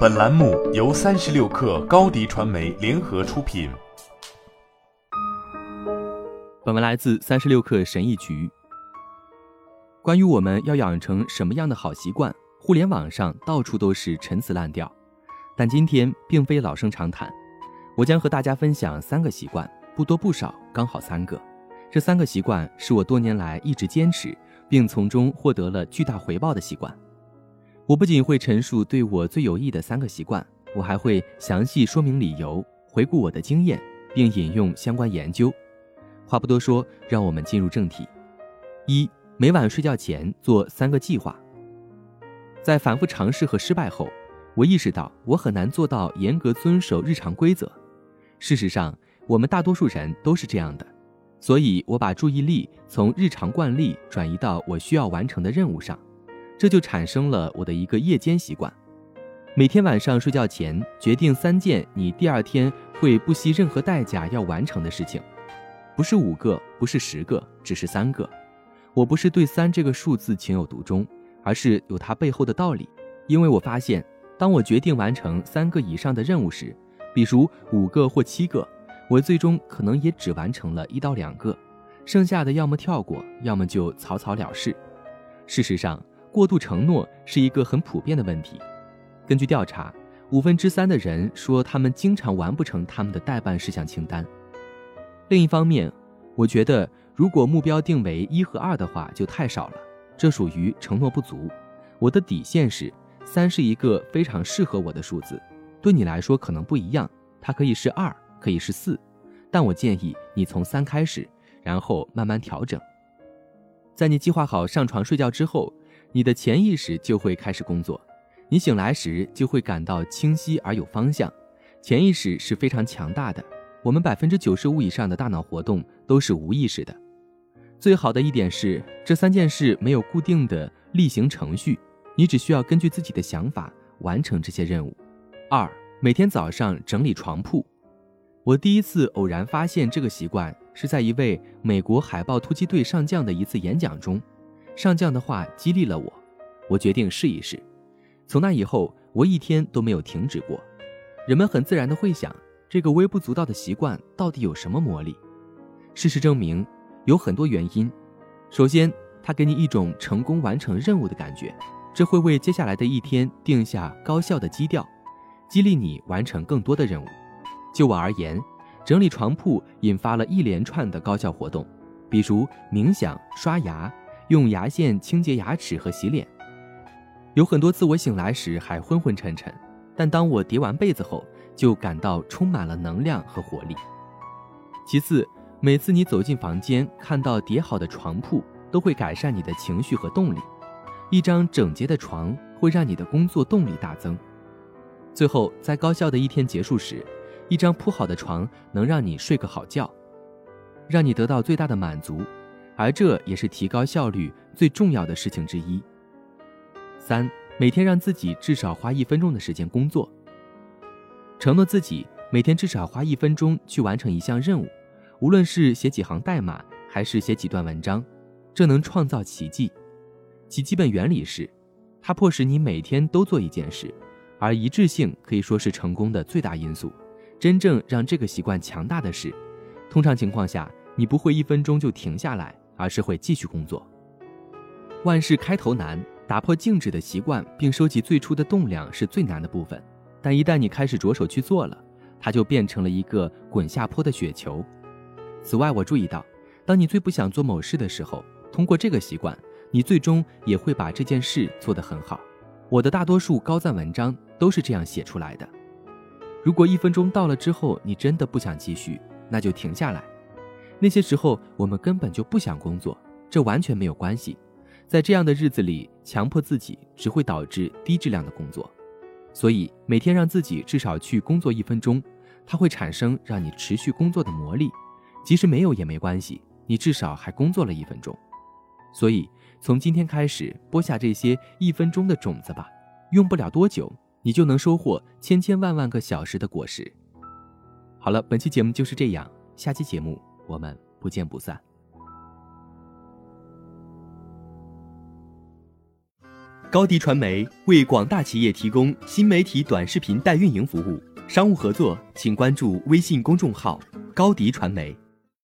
本栏目由三十六氪高低传媒联合出品。本文来自三十六氪神译局。关于我们要养成什么样的好习惯，互联网上到处都是陈词滥调。但今天并非老生常谈，我将和大家分享三个习惯，不多不少，刚好三个。这三个习惯是我多年来一直坚持。并从中获得了巨大回报的习惯。我不仅会陈述对我最有益的三个习惯，我还会详细说明理由，回顾我的经验，并引用相关研究。话不多说，让我们进入正题。一、每晚睡觉前做三个计划。在反复尝试和失败后，我意识到我很难做到严格遵守日常规则。事实上，我们大多数人都是这样的。所以，我把注意力从日常惯例转移到我需要完成的任务上，这就产生了我的一个夜间习惯：每天晚上睡觉前，决定三件你第二天会不惜任何代价要完成的事情，不是五个，不是十个，只是三个。我不是对三这个数字情有独钟，而是有它背后的道理。因为我发现，当我决定完成三个以上的任务时，比如五个或七个。我最终可能也只完成了一到两个，剩下的要么跳过，要么就草草了事。事实上，过度承诺是一个很普遍的问题。根据调查，五分之三的人说他们经常完不成他们的待办事项清单。另一方面，我觉得如果目标定为一和二的话，就太少了，这属于承诺不足。我的底线是三，是一个非常适合我的数字。对你来说可能不一样，它可以是二。可以是四，但我建议你从三开始，然后慢慢调整。在你计划好上床睡觉之后，你的潜意识就会开始工作。你醒来时就会感到清晰而有方向。潜意识是非常强大的，我们百分之九十五以上的大脑活动都是无意识的。最好的一点是，这三件事没有固定的例行程序，你只需要根据自己的想法完成这些任务。二，每天早上整理床铺。我第一次偶然发现这个习惯，是在一位美国海豹突击队上将的一次演讲中。上将的话激励了我，我决定试一试。从那以后，我一天都没有停止过。人们很自然的会想，这个微不足道的习惯到底有什么魔力？事实证明，有很多原因。首先，它给你一种成功完成任务的感觉，这会为接下来的一天定下高效的基调，激励你完成更多的任务。就我而言，整理床铺引发了一连串的高效活动，比如冥想、刷牙、用牙线清洁牙齿和洗脸。有很多次我醒来时还昏昏沉沉，但当我叠完被子后，就感到充满了能量和活力。其次，每次你走进房间，看到叠好的床铺，都会改善你的情绪和动力。一张整洁的床会让你的工作动力大增。最后，在高效的一天结束时，一张铺好的床能让你睡个好觉，让你得到最大的满足，而这也是提高效率最重要的事情之一。三，每天让自己至少花一分钟的时间工作，承诺自己每天至少花一分钟去完成一项任务，无论是写几行代码还是写几段文章，这能创造奇迹。其基本原理是，它迫使你每天都做一件事，而一致性可以说是成功的最大因素。真正让这个习惯强大的是，通常情况下，你不会一分钟就停下来，而是会继续工作。万事开头难，打破静止的习惯并收集最初的动量是最难的部分。但一旦你开始着手去做了，它就变成了一个滚下坡的雪球。此外，我注意到，当你最不想做某事的时候，通过这个习惯，你最终也会把这件事做得很好。我的大多数高赞文章都是这样写出来的。如果一分钟到了之后，你真的不想继续，那就停下来。那些时候我们根本就不想工作，这完全没有关系。在这样的日子里，强迫自己只会导致低质量的工作。所以每天让自己至少去工作一分钟，它会产生让你持续工作的魔力。即使没有也没关系，你至少还工作了一分钟。所以从今天开始播下这些一分钟的种子吧，用不了多久。你就能收获千千万万个小时的果实。好了，本期节目就是这样，下期节目我们不见不散。高迪传媒为广大企业提供新媒体短视频代运营服务，商务合作请关注微信公众号“高迪传媒”。